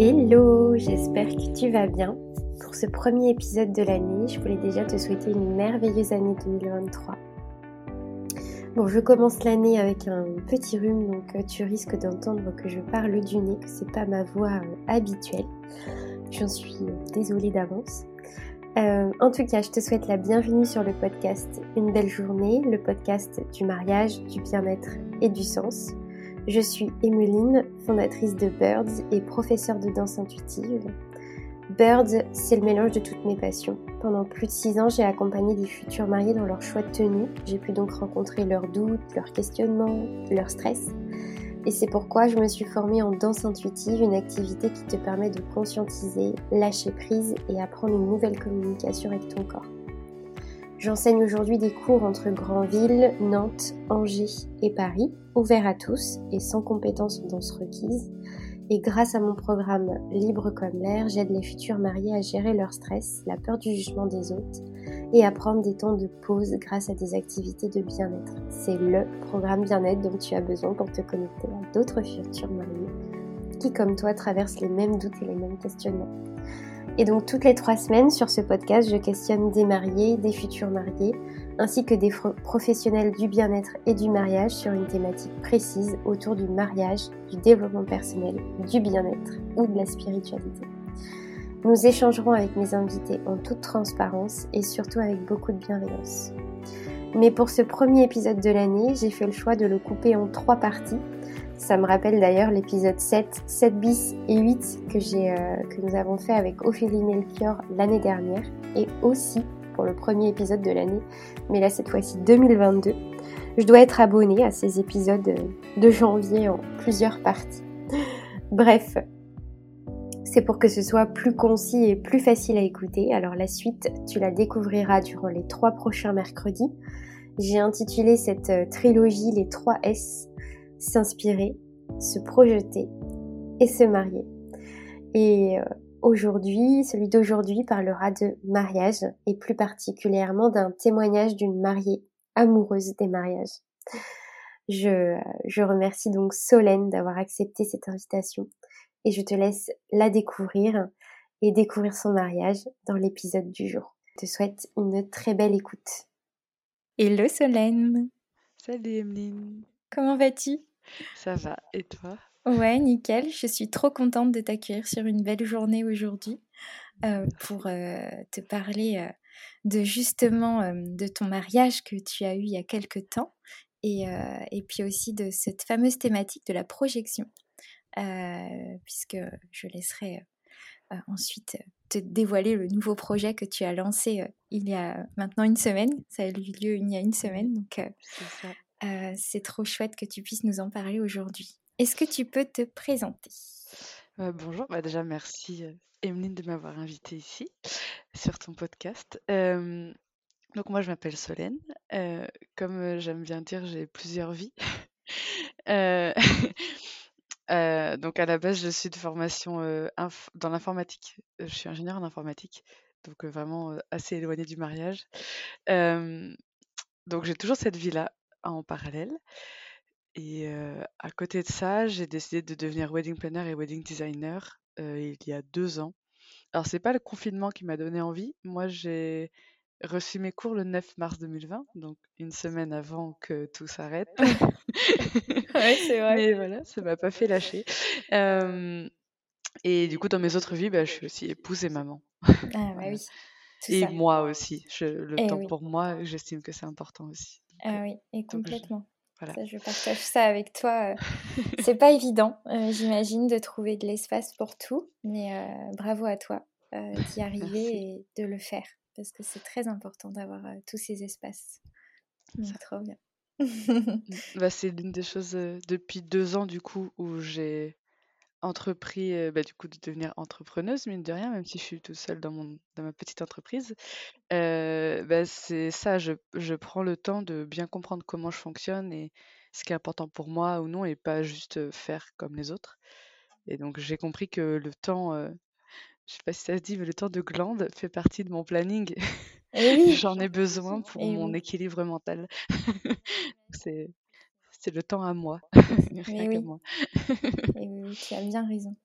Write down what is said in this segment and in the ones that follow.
Hello, j'espère que tu vas bien. Pour ce premier épisode de l'année, je voulais déjà te souhaiter une merveilleuse année 2023. Bon, je commence l'année avec un petit rhume, donc euh, tu risques d'entendre que je parle du nez, que c'est pas ma voix euh, habituelle. J'en suis désolée d'avance. Euh, en tout cas, je te souhaite la bienvenue sur le podcast Une belle journée, le podcast du mariage, du bien-être et du sens. Je suis Emeline, fondatrice de Birds et professeure de danse intuitive. Birds, c'est le mélange de toutes mes passions. Pendant plus de six ans, j'ai accompagné des futurs mariés dans leur choix de tenue. J'ai pu donc rencontrer leurs doutes, leurs questionnements, leur stress. Et c'est pourquoi je me suis formée en danse intuitive, une activité qui te permet de conscientiser, lâcher prise et apprendre une nouvelle communication avec ton corps. J'enseigne aujourd'hui des cours entre Granville, Nantes, Angers et Paris, ouverts à tous et sans compétences ou danse requises. Et grâce à mon programme Libre comme l'air, j'aide les futurs mariés à gérer leur stress, la peur du jugement des autres et à prendre des temps de pause grâce à des activités de bien-être. C'est le programme bien-être dont tu as besoin pour te connecter à d'autres futurs mariés qui, comme toi, traversent les mêmes doutes et les mêmes questionnements. Et donc toutes les trois semaines sur ce podcast, je questionne des mariés, des futurs mariés, ainsi que des professionnels du bien-être et du mariage sur une thématique précise autour du mariage, du développement personnel, du bien-être ou de la spiritualité. Nous échangerons avec mes invités en toute transparence et surtout avec beaucoup de bienveillance. Mais pour ce premier épisode de l'année, j'ai fait le choix de le couper en trois parties ça me rappelle d'ailleurs l'épisode 7, 7 bis et 8 que, euh, que nous avons fait avec Ophélie Melchior l'année dernière et aussi pour le premier épisode de l'année, mais là cette fois-ci 2022. Je dois être abonnée à ces épisodes de janvier en plusieurs parties. Bref, c'est pour que ce soit plus concis et plus facile à écouter. Alors la suite, tu la découvriras durant les trois prochains mercredis. J'ai intitulé cette euh, trilogie les 3 S s'inspirer, se projeter et se marier. Et euh, aujourd'hui, celui d'aujourd'hui parlera de mariage et plus particulièrement d'un témoignage d'une mariée amoureuse des mariages. Je, je remercie donc Solène d'avoir accepté cette invitation et je te laisse la découvrir et découvrir son mariage dans l'épisode du jour. Je te souhaite une très belle écoute. Hello Solène Salut Emeline Comment vas-tu? Ça va, et toi? Ouais, nickel. Je suis trop contente de t'accueillir sur une belle journée aujourd'hui euh, pour euh, te parler euh, de justement de ton mariage que tu as eu il y a quelques temps et, et puis aussi de cette fameuse thématique de la projection, puisque je laisserai ensuite te dévoiler le nouveau projet que tu as lancé il y a maintenant une semaine. Ça a eu lieu il y a une semaine, donc euh, c'est trop chouette que tu puisses nous en parler aujourd'hui. Est-ce que tu peux te présenter? Euh, Bonjour, bah déjà merci euh, Emeline de m'avoir invitée ici sur ton podcast. donc moi je m'appelle Solène. comme j'aime bien dire, j'ai plusieurs vies. donc à la base, je suis de formation dans l'informatique. Je suis ingénieure en informatique, donc vraiment assez éloignée du mariage. donc j'ai toujours cette vie-là en parallèle. Et à côté de ça, j'ai décidé de devenir wedding planner et wedding designer il y a deux ans. Alors, c'est pas le confinement qui m'a donné envie. Moi, j'ai reçu mes cours le 9 mars 2020, donc une semaine avant que tout s'arrête. ouais, c'est vrai. Mais voilà, ça m'a pas fait lâcher. et du coup, dans mes autres vies, bah, je suis aussi épouse et maman. Ah, bah oui. Et moi aussi. Je, le temps pour moi, j'estime que c'est important aussi. Ah oui, et complètement. Ça, je partage ça avec toi. Euh. c'est pas évident, euh, j'imagine, de trouver de l'espace pour tout, mais euh, bravo à toi d'y arriver et de le faire, parce que c'est très important d'avoir tous ces espaces. C'est trop bien. bah, c'est l'une des choses depuis deux ans, du coup, où j'ai entrepris, bah, du coup, de devenir entrepreneuse, mine de rien, même si je suis toute seule dans mon dans ma petite entreprise. bah, c'est ça, je je prends le temps de bien comprendre comment je fonctionne et ce qui est important pour moi ou non et pas juste, faire comme les autres et donc j'ai compris que le temps, je sais pas si ça se dit, mais le temps de glande fait partie de mon planning. J'en ai besoin pour mon équilibre mental. C'est c'est le temps à moi. Rien oui. moi. Et oui, tu as bien raison.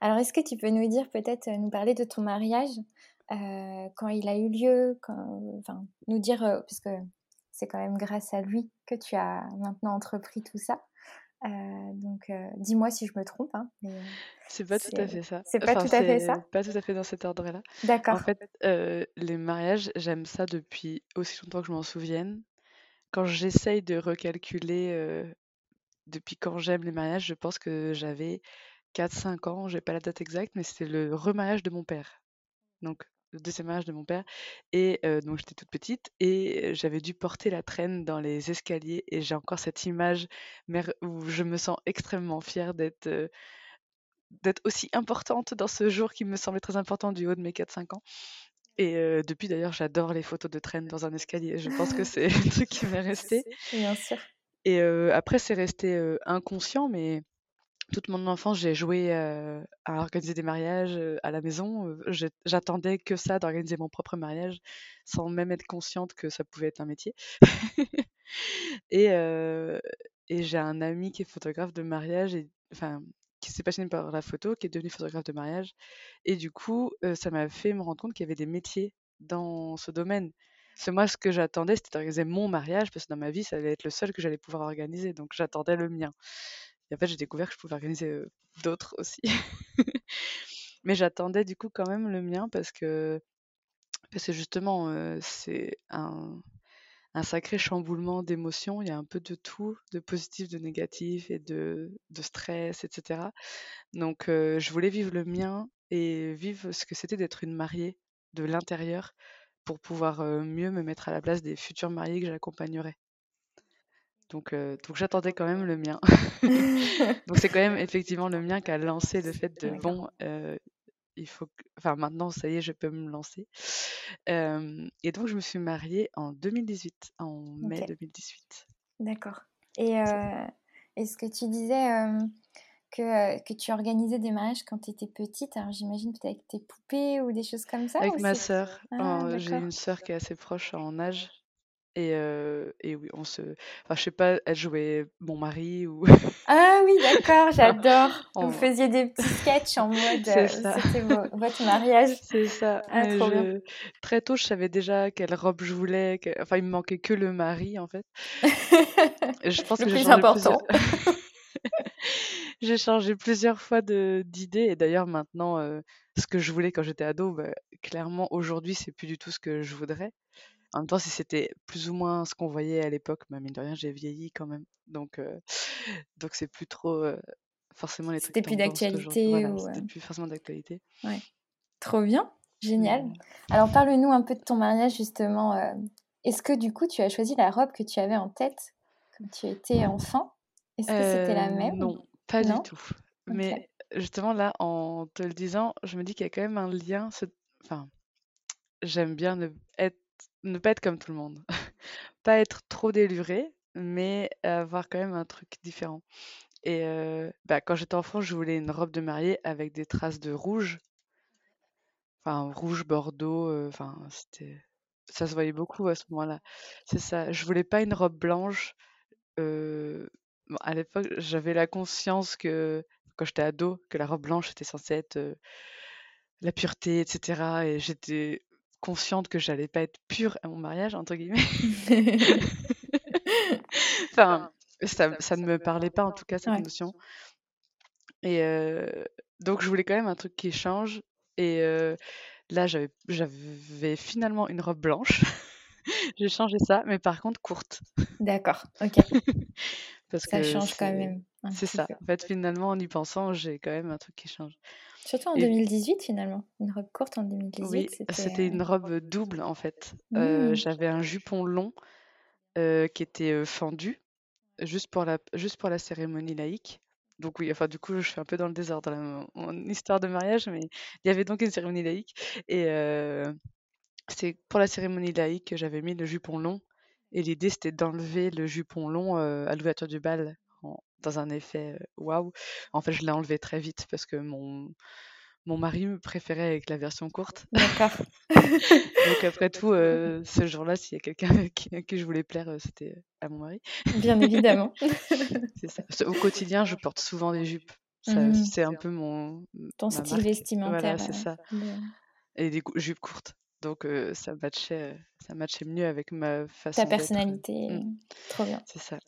Alors, est-ce que tu peux nous dire, peut-être, nous parler de ton mariage, quand il a eu lieu, enfin, nous dire, puisque c'est quand même grâce à lui que tu as maintenant entrepris tout ça. donc, dis-moi si je me trompe. Hein, c'est pas tout à fait ça. C'est pas tout à fait ça? Pas tout à fait dans cet ordre-là. D'accord. En fait, les mariages, j'aime ça depuis aussi longtemps que je m'en souvienne. Quand j'essaye de recalculer depuis quand j'aime les mariages, je pense que j'avais 4-5 ans, j'ai pas la date exacte, mais c'était le remariage de mon père. Donc, le deuxième mariage de mon père. Et donc, j'étais toute petite et j'avais dû porter la traîne dans les escaliers. Et j'ai encore cette image où je me sens extrêmement fière d'être d'être aussi importante dans ce jour qui me semblait très important du haut de mes 4-5 ans. Et depuis d'ailleurs, j'adore les photos de traîne dans un escalier. Je pense que c'est un truc qui m'est resté. Bien sûr. Et après, c'est resté inconscient, mais toute mon enfance, j'ai joué à organiser des mariages à la maison. J'attendais que ça, d'organiser mon propre mariage, sans même être consciente que ça pouvait être un métier. et, et j'ai un ami qui est photographe de mariage, et, enfin, qui s'est passionné par la photo, qui est devenu photographe de mariage. Et du coup, ça m'a fait me rendre compte qu'il y avait des métiers dans ce domaine. Que moi, ce que j'attendais, c'était d'organiser mon mariage, parce que dans ma vie, ça allait être le seul que j'allais pouvoir organiser. Donc, j'attendais le mien. Et en fait, j'ai découvert que je pouvais organiser d'autres aussi. Mais j'attendais du coup quand même le mien parce que, parce que justement, c'est un, un, sacré chamboulement d'émotions. Il y a un peu de tout, de positif, de négatif et de, de stress, etc. Donc, je voulais vivre le mien et vivre ce que c'était d'être une mariée de l'intérieur pour pouvoir mieux me mettre à la place des futurs mariés que j'accompagnerais. Donc, donc j'attendais quand même le mien. donc c'est quand même effectivement le mien qui a lancé le fait de bon, il faut, enfin maintenant ça y est, je peux me lancer. et donc je me suis mariée en 2018, en mai 2018. D'accord. Et est-ce que tu disais que, que, tu organisais des mariages quand tu étais petite? Alors j'imagine peut-être avec tes poupées ou des choses comme ça Avec ma sœur. Ah, j'ai une sœur qui est assez proche en âge. Et, et oui, on se. Enfin, je sais pas, elle jouait mon mari ou. Ah oui, d'accord, j'adore. Vous faisiez des petits sketchs en mode. C'était votre mariage. C'est ça. Ah, trop bien. Très tôt, je savais déjà quelle robe je voulais. Enfin, il me manquait que le mari, en fait. je pense Le que plus important. j'ai changé plusieurs fois d'idée. Et d'ailleurs, maintenant, ce que je voulais quand j'étais ado, bah, clairement, aujourd'hui, c'est plus du tout ce que je voudrais. En même temps, si c'était plus ou moins ce qu'on voyait à l'époque, bah, mine de rien, j'ai vieilli quand même. Donc, donc c'est plus trop forcément les trucs. C'était plus d'actualité. Voilà, C'était plus forcément d'actualité. Ouais. Trop bien, génial. Alors, parle-nous un peu de ton mariage, justement. Est-ce que du coup, tu as choisi la robe que tu avais en tête quand tu étais enfant? Est-ce que c'était la même? Non, pas du tout. Mais justement, là, en te le disant, je me dis qu'il y a quand même un lien. Enfin, j'aime bien être ne pas être comme tout le monde. Pas être trop déluré, mais avoir quand même un truc différent. Et bah, quand j'étais enfant, je voulais une robe de mariée avec des traces de rouge. Enfin, rouge, bordeaux, enfin, c'était ça se voyait beaucoup à ce moment-là. C'est ça. Je voulais pas une robe blanche. à l'époque, j'avais la conscience que quand j'étais ado, que la robe blanche était censée être la pureté, etc. Et j'étais consciente que j'allais pas être pure à mon mariage, entre guillemets. enfin, ça, ça, ne me parlait pas, en tout cas, cette notion. Et donc, je voulais quand même un truc qui change. Et là, j'avais finalement une robe blanche. J'ai changé ça, mais par contre courte. D'accord, ok. Parce ça change quand même. C'est ça. En fait, finalement, en y pensant, j'ai quand même un truc qui change. Surtout en 2018 finalement, une robe courte en 2018. Oui, c'était une euh, robe double en fait. Euh, mmh. J'avais un jupon long euh, qui était fendu juste pour la juste pour la cérémonie laïque. Donc oui, enfin du coup je suis un peu dans le désordre dans mon histoire de mariage, mais il y avait donc une cérémonie laïque et c'est pour la cérémonie laïque que j'avais mis le jupon long et l'idée c'était d'enlever le jupon long à l'ouverture du bal dans un effet waouh. En fait, je l'ai enlevé très vite parce que mon, mon mari me préférait avec la version courte. D'accord. Donc après tout, ce jour-là, s'il y a quelqu'un à qui je voulais plaire, c'était à mon mari. Bien évidemment. ça. Au quotidien, je porte souvent des jupes. Mmh c'est un peu mon Ton style vestimentaire, Voilà, c'est ça et des jupes courtes. Donc ça matchait, ça matchait mieux avec ma façon Ta personnalité, mmh. trop bien. C'est ça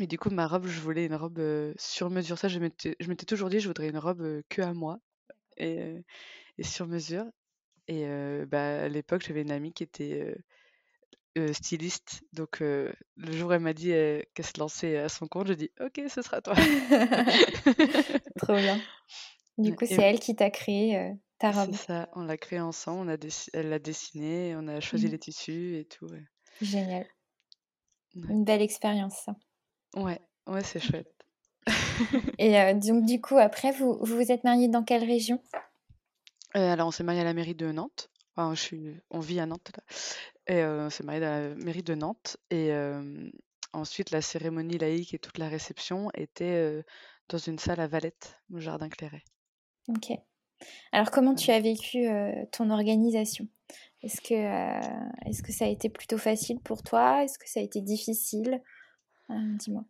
et du coup, ma robe, je voulais une robe, sur mesure. Ça, je m'étais je m'étais toujours dit: «Je voudrais une robe, que à moi et et sur mesure» et bah, à l'époque, j'avais une amie qui était, styliste donc le jour où elle m'a dit, qu'elle se lançait à son compte, j'ai dit: «OK, ce sera toi». Trop bien. Du coup, c'est elle qui t'a créé, ta robe? C'est ça, on l'a créée ensemble, on a elle l'a dessinée, on a choisi Mmh. les tissus et tout, ouais. Génial. Ouais. Une belle expérience ça. Ouais, ouais, c'est chouette. Et donc du coup, après, vous vous vous êtes mariés dans quelle région? Heu, alors on s'est mariés à la mairie de Nantes. Enfin, je suis on vit à Nantes là et on s'est mariés dans la mairie de Nantes et ensuite la cérémonie laïque et toute la réception était, dans une salle à Valette, au jardin Cléret. OK. Alors comment tu as vécu, ton organisation? Est-ce que, est-ce que ça a été plutôt facile pour toi? Est-ce que ça a été difficile? Dis-moi.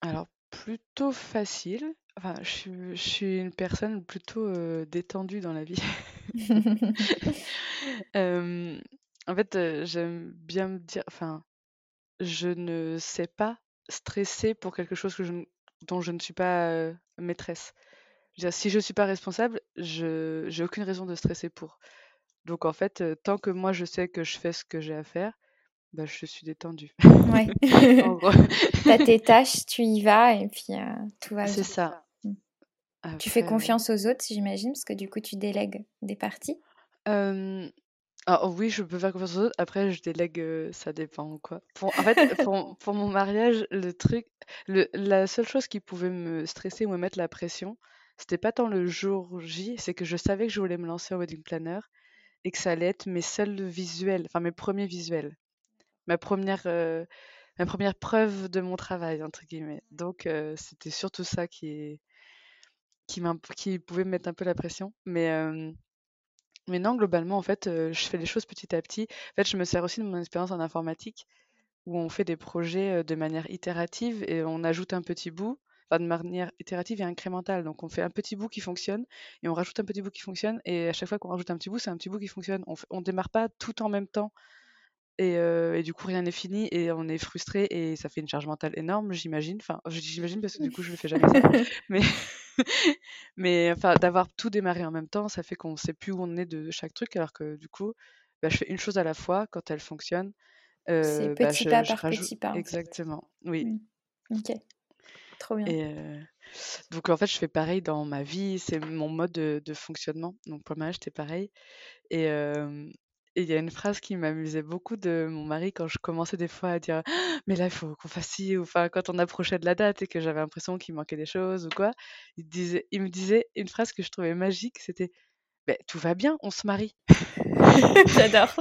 alors plutôt facile. Enfin, je suis je suis une personne plutôt, détendue dans la vie. en fait, j'aime bien me dire enfin, je ne sais pas stresser pour quelque chose que je dont je ne suis pas, maîtresse. Je veux dire, si je suis pas responsable, je j'ai aucune raison de stresser pour. Donc en fait, tant que moi je sais que je fais ce que j'ai à faire, bah, je suis détendue. Ouais. En gros. Tu as tes tâches, tu y vas et puis, tout va C'est bien. ça. Mmh. Tu fais confiance aux autres, j'imagine, parce que du coup tu délègues des parties? Hem, alors oui, je peux faire confiance aux autres. Après, je délègue, ça dépend quoi. Pour en fait, pour pour mon mariage, le truc le la seule chose qui pouvait me stresser ou me mettre la pression, c'était pas tant le jour J, c'est que je savais que je voulais me lancer en wedding planner et que ça allait être mes seuls visuels, enfin mes premiers visuels. Ma première re ma première preuve de mon travail entre guillemets. Donc c'était surtout ça qui qui pouvait me mettre un peu la pression. Mais mais non, globalement, en fait, je fais les choses petit à petit. En fait, je me sers aussi de mon expérience en informatique où on fait des projets, de manière itérative et on ajoute un petit bout, enfin de manière itérative et incrémentale. Donc on fait un petit bout qui fonctionne et on rajoute un petit bout qui fonctionne et à chaque fois qu'on rajoute un petit bout, c'est un petit bout qui fonctionne. On on démarre pas tout en même temps et et du coup rien n'est fini et on est frustré et ça fait une charge mentale énorme, j'imagine. Enfin, j'imagine parce que du coup je le fais jamais ça. Mais mais enfin d'avoir tout démarré en même temps, ça fait qu'on sait plus où on est de chaque truc alors que du coup, bah, je fais une chose à la fois, quand elle fonctionne, C'est bah, petit je pas je par rajoute petit pas, exactement, oui. Mmh. OK. Trop bien. Et donc en fait, je fais pareil dans ma vie, c'est mon mode de de fonctionnement. Donc pour le mariage, c'était pareil et et il y a une phrase qui m'amusait beaucoup de mon mari quand je commençais des fois à dire: «Mais là, il faut qu'on fasse ci» ou enfin quand on approchait de la date et que j'avais l'impression qu'il manquait des choses ou quoi, il disait il me disait une phrase que je trouvais magique, c'était: «Beh, tout va bien, on se marie». J'adore.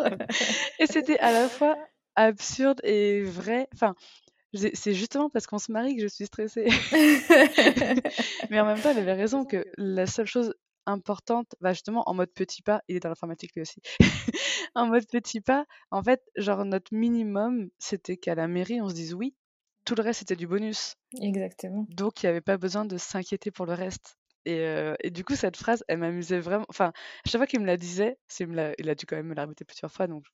Et c'était à la fois absurde et vrai. Enfin, c'est justement parce qu'on se marie que je suis stressée. Mais en même temps, il avait raison que la seule chose importante, bah, justement en mode petit pas, il est dans l'informatique lui aussi. En mode petit pas, en fait, genre notre minimum, c'était qu'à la mairie, on se dise oui. Tout le reste, c'était du bonus. Exactement. Donc il y avait pas besoin de s'inquiéter pour le reste. Et et du coup, cette phrase, elle m'amusait vraiment enfin, à chaque fois qu'il me la disait, me l'a il a dû quand même me la répéter plusieurs fois donc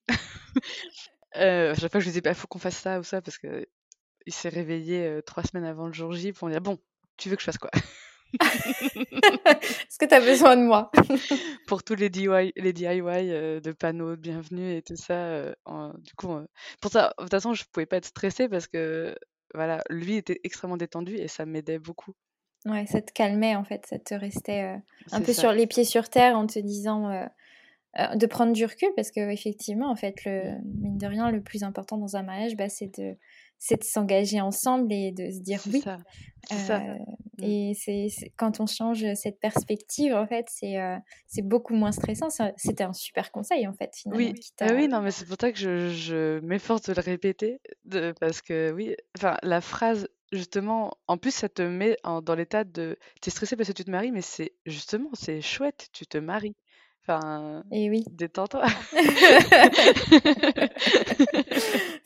heu, à chaque fois je lui disais: «Bah, faut qu'on fasse ça ou ça» parce qu'il s'est réveillé, 3 semaines avant le jour J pour me dire: «Bon, tu veux que je fasse quoi?» Est-ce que tu as besoin de moi? Pour tous les DIY les DIY, de panneaux de bienvenue et tout ça, en du coup, pour ça, de toute façon, je pouvais pas être stressée parce que, voilà, lui était extrêmement détendu et ça m'aidait beaucoup. Ouais, ça te calmait en fait, ça te restait, un peu ça. sur les pieds sur terre en te disant, de prendre du recul parce qu'effectivement, en fait, le mine de rien, le plus important dans un mariage, bah, c'est de c'est de s'engager ensemble et de se dire oui. ça, ça. Heu Mmh. et c'est quand on change cette perspective, en fait, c'est, c'est beaucoup moins stressant. C'était un super conseil, en fait, finalement, Oui, ah oui, non, mais c'est pour ça que je je m'efforce de le répéter, de parce que oui, enfin, la phrase justement, en plus, ça te met en dans l'état de tu es stressé parce que tu te maries, mais c'est justement, c'est chouette, tu te maries. Enfin, Et oui. détends-toi.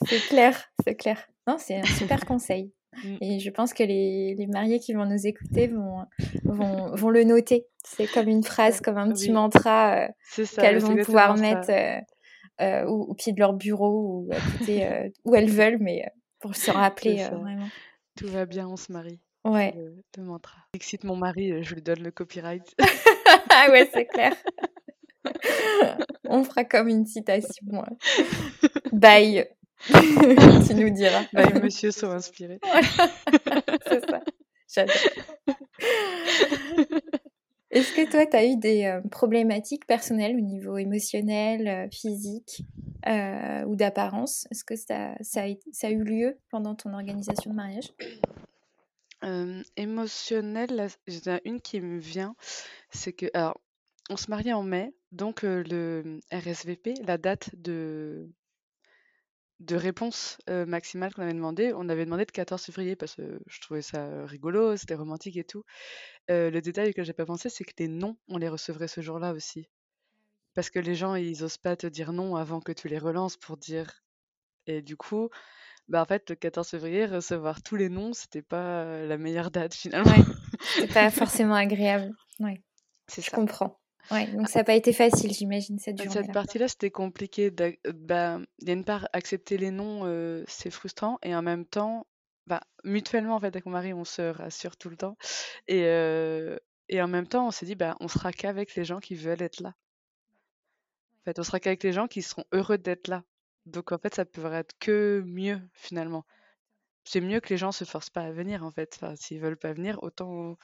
C'est clair, c'est clair. Non, c'est un super conseil. Mmh. Et je pense que les, les, mariés qui vont nous écouter vont, vont, vont le noter. C'est comme une phrase, comme un petit mantra euh, qu'elles vont pouvoir mettre euh, euh, au, pied de leur bureau ou à côté, où elles veulent, mais pour se rappeler vraiment. Tout va bien, on se marie. Ouais. Le, mantra. Excite mon mari, je lui donne le copyright. ah ouais, c'est clair. on fera comme une citation. Bye. tu nous diras. Bye, monsieur, soit inspiré. c'est ça. J'adore. Est-ce que toi, tu as eu des euh, problématiques personnelles au niveau émotionnel, euh, physique euh, ou d'apparence? Est-ce que ça, ça, a, ça, a, eu lieu pendant ton organisation de mariage? Émotionnel, il y en a une qui me vient. C'est que, alors, on se mariait en mai, donc le RSVP, la date de, de réponse maximale qu'on avait demandé, on avait demandé de 14 février parce que je trouvais ça rigolo, c'était romantique et tout. le détail que j'ai pas pensé, c'est que les noms, on les recevrait ce jour-là aussi. Parce que les gens, ils osent pas te dire non avant que tu les relances pour dire. Et du coup, bah en fait, le 14 février, recevoir tous les noms, c'était pas la meilleure date finalement. Ouais, c'était pas forcément agréable. Ouais. C'est Je ça. comprends. Ouais, donc ça n'a pas été facile, j'imagine, cette journée. Cette partie-là, c'était compliqué. Bah, il y a une part, accepter les noms, c'est frustrant. Et en même temps, bah, mutuellement, en fait, avec mon mari, on se rassure tout le temps. Et, et en même temps, on s'est dit, bah, on sera qu'avec les gens qui veulent être là. En fait, on sera qu'avec les gens qui seront heureux d'être là. Donc, en fait, ça peut être que mieux, finalement. C'est mieux que les gens se forcent pas à venir, en fait. Enfin, s'ils veulent pas venir, autant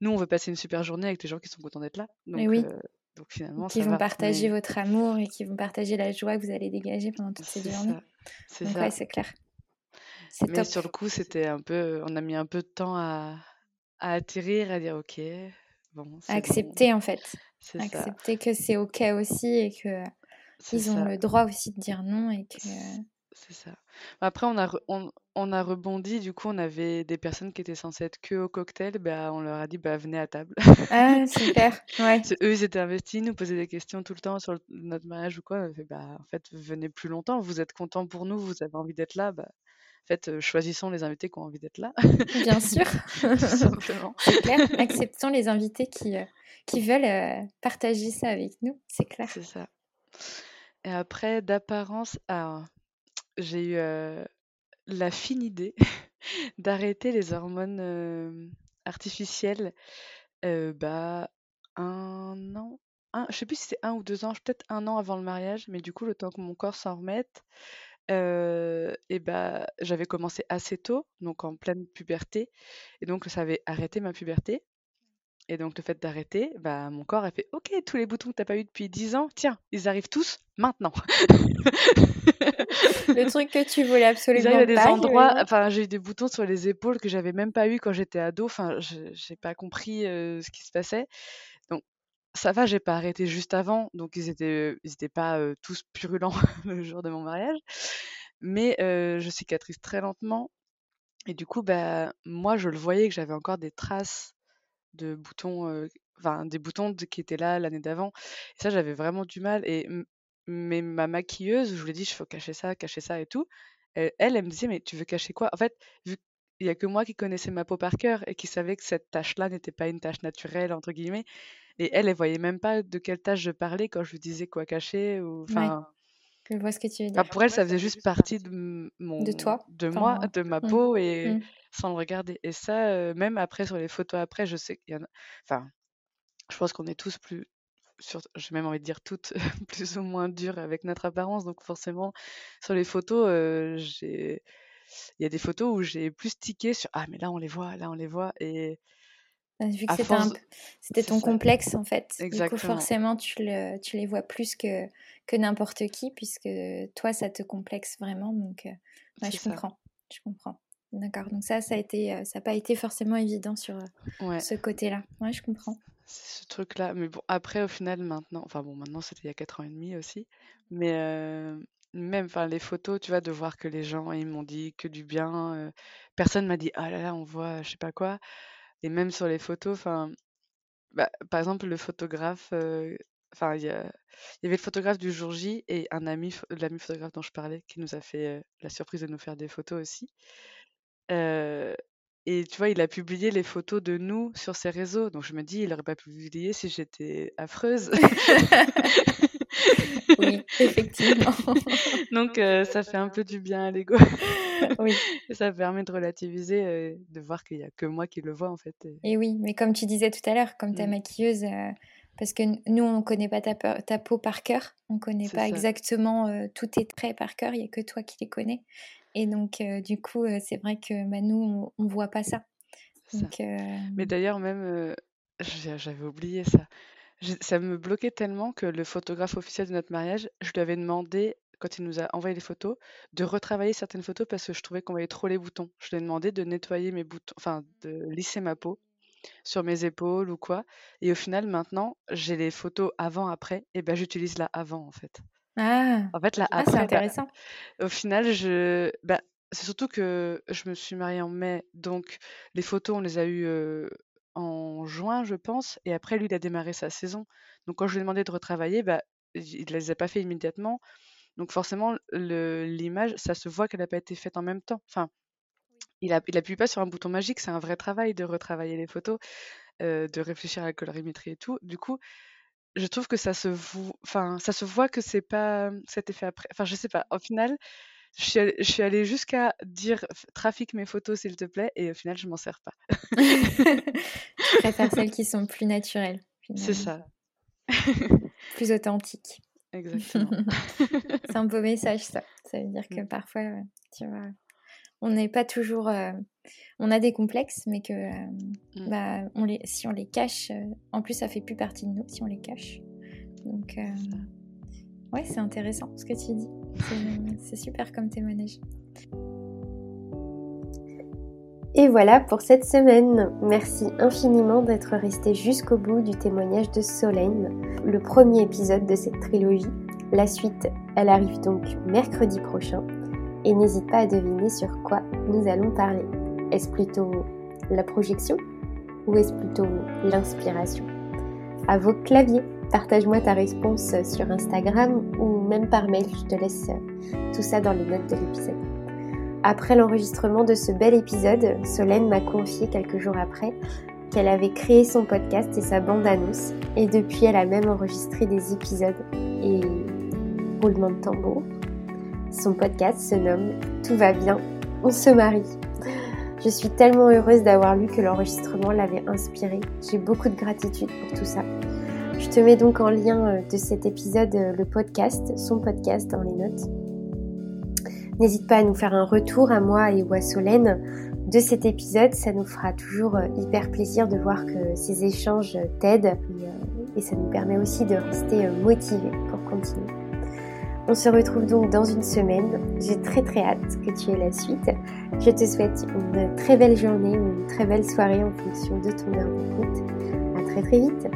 nous, on veut passer une super journée avec les gens qui sont contents d'être là. Donc, oui. donc finalement, qui vont partager votre amour et qui vont partager la joie que vous allez dégager pendant toute cette journée. C'est ça. c'est clair. Mais sur le coup, c'était un peu, on a mis un peu de temps à, à atterrir, à dire ok, bon. accepter en fait. Accepter que c'est ok aussi et que ils ont le droit aussi de dire non et que. C'est ça. Après, on a, on, a rebondi. Du coup, on avait des personnes qui étaient censées être que au cocktail. Bah, on leur a dit, bah, venez à table. Ah, super. Ouais. Eux, ils étaient investis, nous posaient des questions tout le temps sur notre mariage ou quoi. fait, bah, en fait, venez plus longtemps. Vous êtes contents pour nous. Vous avez envie d'être là. Bah, en fait, euh, choisissons les invités qui ont envie d'être là. Bien sûr. simplement. C'est clair. Acceptons les invités qui, euh, qui veulent euh, partager ça avec nous. C'est clair. C'est ça. Et après, d'apparence, à j'ai eu la fine idée d'arrêter les hormones artificielles bah, un an, un, je sais plus si c'est un ou deux ans, peut-être un an avant le mariage, mais du coup, le temps que mon corps s'en remette, et bah, j'avais commencé assez tôt, donc en pleine puberté, et donc ça avait arrêté ma puberté. Et donc le fait d'arrêter, bah, mon corps a fait OK, tous les boutons que tu n'as pas eu depuis 10 ans, tiens, ils arrivent tous maintenant. le truc que tu voulais absolument ils arrivent à des endroits, enfin j'ai eu des boutons sur les épaules que j'avais même pas eu quand j'étais ado, enfin j'ai pas compris ce qui se passait. Donc ça va, j'ai pas arrêté juste avant, donc ils étaient ils étaient pas tous purulents le jour de mon mariage, mais je cicatrise très lentement et du coup bah moi je le voyais que j'avais encore des traces de boutons, enfin des boutons qui étaient là l'année d'avant. Et ça, j'avais vraiment du mal. Et mais ma maquilleuse, je lui ai dit, il faut cacher ça, cacher ça et tout. elle, elle me disait, mais tu veux cacher quoi? En fait, vu qu'il y a que moi qui connaissais ma peau par cœur et qui savait que cette tache-là n'était pas une tache naturelle entre guillemets. Et elle, elle voyait même pas de quelle tache je parlais quand je lui disais quoi cacher ou enfin. Je vois ce que tu veux dire. pour elle, ça faisait juste partie de mon, de toi, de moi, de ma mmh. peau et mmh. sans le regarder. Et ça, même après sur les photos après, je sais qu'il y en a. Enfin, je pense qu'on est tous plus, sur... j'ai même envie de dire toutes, plus ou moins dures avec notre apparence. Donc forcément, sur les photos, j'ai, il y a des photos où j'ai plus tiqué sur ah mais là on les voit, là on les voit et Vu que c'était, ton complexe en fait. Exactement. Du coup, forcément, tu, le, tu les vois plus que, que n'importe qui, puisque toi, ça te complexe vraiment. Donc, euh, je comprends. Je comprends. D'accord. Donc ça, ça a été, euh, ça n'a pas été forcément évident sur euh, ce côté-là. Ouais, je comprends. Ce truc-là. Mais bon, après, au final, maintenant, enfin bon, maintenant, c'était il y a 4 ans et demi aussi. Mais même, enfin, les photos, tu vois, de voir que les gens, ils m'ont dit que du bien. personne m'a dit, ah là là, on voit, je sais pas quoi. Et même sur les photos, enfin, bah, par exemple, le photographe, enfin, il y, avait le photographe du jour J et un ami, l'ami photographe dont je parlais, qui nous a fait la surprise de nous faire des photos aussi. et tu vois, il a publié les photos de nous sur ses réseaux. Donc je me dis, il aurait pas pu publier si j'étais affreuse. oui, effectivement. Donc ça fait un peu du bien à l'ego. oui. Ça permet de relativiser, de voir qu'il n'y a que moi qui le vois en fait. Et... oui, mais comme tu disais tout à l'heure, comme ta mmh. maquilleuse, parce que nous, on ne connaît pas ta, ta, peau par cœur, on ne connaît pas exactement tous tes traits par cœur, il n'y a que toi qui les connais. Et donc, du coup, c'est vrai que bah, nous, on ne voit pas ça. Mais d'ailleurs, même, j'avais oublié ça. Ça me bloquait tellement que le photographe officiel de notre mariage, je lui avais demandé, quand il nous a envoyé les photos, de retravailler certaines photos parce que je trouvais qu'on voyait trop les boutons. Je lui ai demandé de nettoyer mes boutons, enfin de lisser ma peau sur mes épaules ou quoi. Et au final, maintenant, j'ai les photos avant-après, et ben j'utilise la avant en fait. Ah, En fait, là, ah c'est bah, intéressant. au final, je, bah, c'est surtout que je me suis mariée en mai, donc les photos, on les a eues en juin, je pense, et après, lui, il a démarré sa saison. Donc, quand je lui ai demandé de retravailler, bah, il ne les a pas fait immédiatement. Donc, forcément, l'image, ça se voit qu'elle n'a pas été faite en même temps. Enfin, il appuie pas sur un bouton magique, c'est un vrai travail de retravailler les photos, de réfléchir à la colorimétrie et tout. Du coup, je trouve que ça se voit, enfin, ça se voit que c'est pas, cet effet après. Enfin, je sais pas. Au final, je suis allée, jusqu'à dire trafique mes photos s'il te plaît, et au final, je m'en sers pas. je préfère celles qui sont plus naturelles. C'est ça. plus authentiques. Exactement. c'est un beau message, ça. Ça veut dire que mmh. parfois, tu vois, on n'est pas toujours. Euh, on a des complexes, mais que mmh. bah, on les, si on les cache, euh, en plus, ça fait plus partie de nous si on les cache. Donc, ouais, c'est intéressant ce que tu dis. C'est super comme témoignage. Et voilà pour cette semaine. Merci infiniment d'être resté jusqu'au bout du témoignage de Solène, le premier épisode de cette trilogie. La suite, elle arrive donc mercredi prochain. Et n'hésite pas à deviner sur quoi nous allons parler. Est-ce plutôt la projection ou est-ce plutôt l'inspiration? À vos claviers Partage-moi ta réponse sur Instagram ou même par mail, je te laisse tout ça dans les notes de l'épisode. Après l'enregistrement de ce bel épisode, Solène m'a confié quelques jours après qu'elle avait créé son podcast et sa bande-annonce et depuis elle a même enregistré des épisodes et roulement de tambour. Son podcast se nomme Tout va bien, on se marie. Je suis tellement heureuse d'avoir lu que l'enregistrement l'avait inspirée. J'ai beaucoup de gratitude pour tout ça. Je te mets donc en lien euh, de cet épisode euh, le podcast, son podcast dans les notes. N'hésite pas à nous faire un retour à moi et ou à Solène de cet épisode. Ça nous fera toujours euh, hyper plaisir de voir que ces échanges t'aident et, ça nous permet aussi de rester motivés pour continuer. On se retrouve donc dans une semaine. J'ai très très hâte que tu aies la suite. Je te souhaite une très belle journée ou une très belle soirée en fonction de ton heure d'écoute. À très très vite.